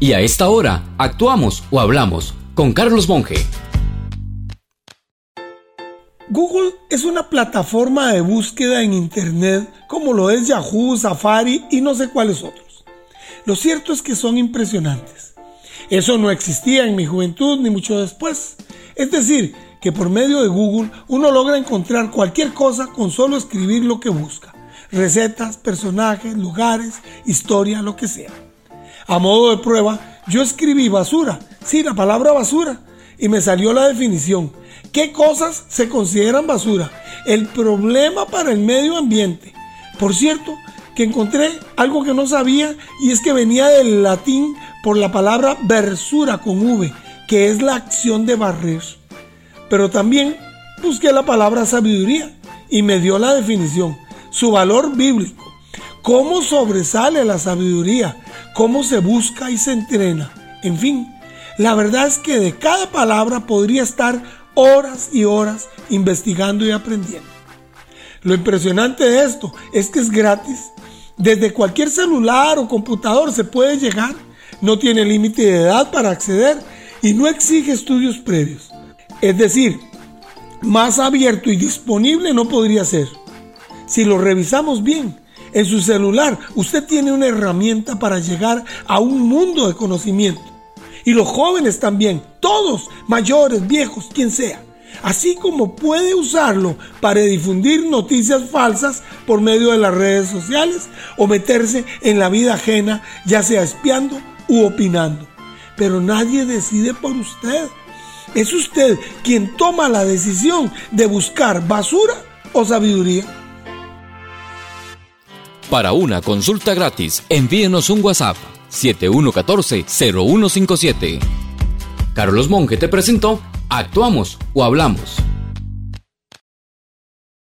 Y a esta hora, actuamos o hablamos con Carlos Monge. Google es una plataforma de búsqueda en Internet como lo es Yahoo, Safari y no sé cuáles otros. Lo cierto es que son impresionantes. Eso no existía en mi juventud ni mucho después. Es decir, que por medio de Google uno logra encontrar cualquier cosa con solo escribir lo que busca. Recetas, personajes, lugares, historia, lo que sea. A modo de prueba, yo escribí basura, sí, la palabra basura, y me salió la definición. ¿Qué cosas se consideran basura? El problema para el medio ambiente. Por cierto, que encontré algo que no sabía y es que venía del latín por la palabra versura con V, que es la acción de barrer. Pero también busqué la palabra sabiduría y me dio la definición, su valor bíblico. ¿Cómo sobresale la sabiduría? Cómo se busca y se entrena. En fin, la verdad es que de cada palabra podría estar horas y horas investigando y aprendiendo. Lo impresionante de esto es que es gratis. Desde cualquier celular o computador se puede llegar. No tiene límite de edad para acceder y no exige estudios previos. Es decir, más abierto y disponible no podría ser. Si lo revisamos bien, en su celular usted tiene una herramienta para llegar a un mundo de conocimiento. Y los jóvenes también, todos, mayores, viejos, quien sea. Así como puede usarlo para difundir noticias falsas por medio de las redes sociales o meterse en la vida ajena, ya sea espiando u opinando. Pero nadie decide por usted. Es usted quien toma la decisión de buscar basura o sabiduría. Para una consulta gratis, envíenos un WhatsApp 7114-0157. Carlos Monge te presentó Actuamos o Hablamos.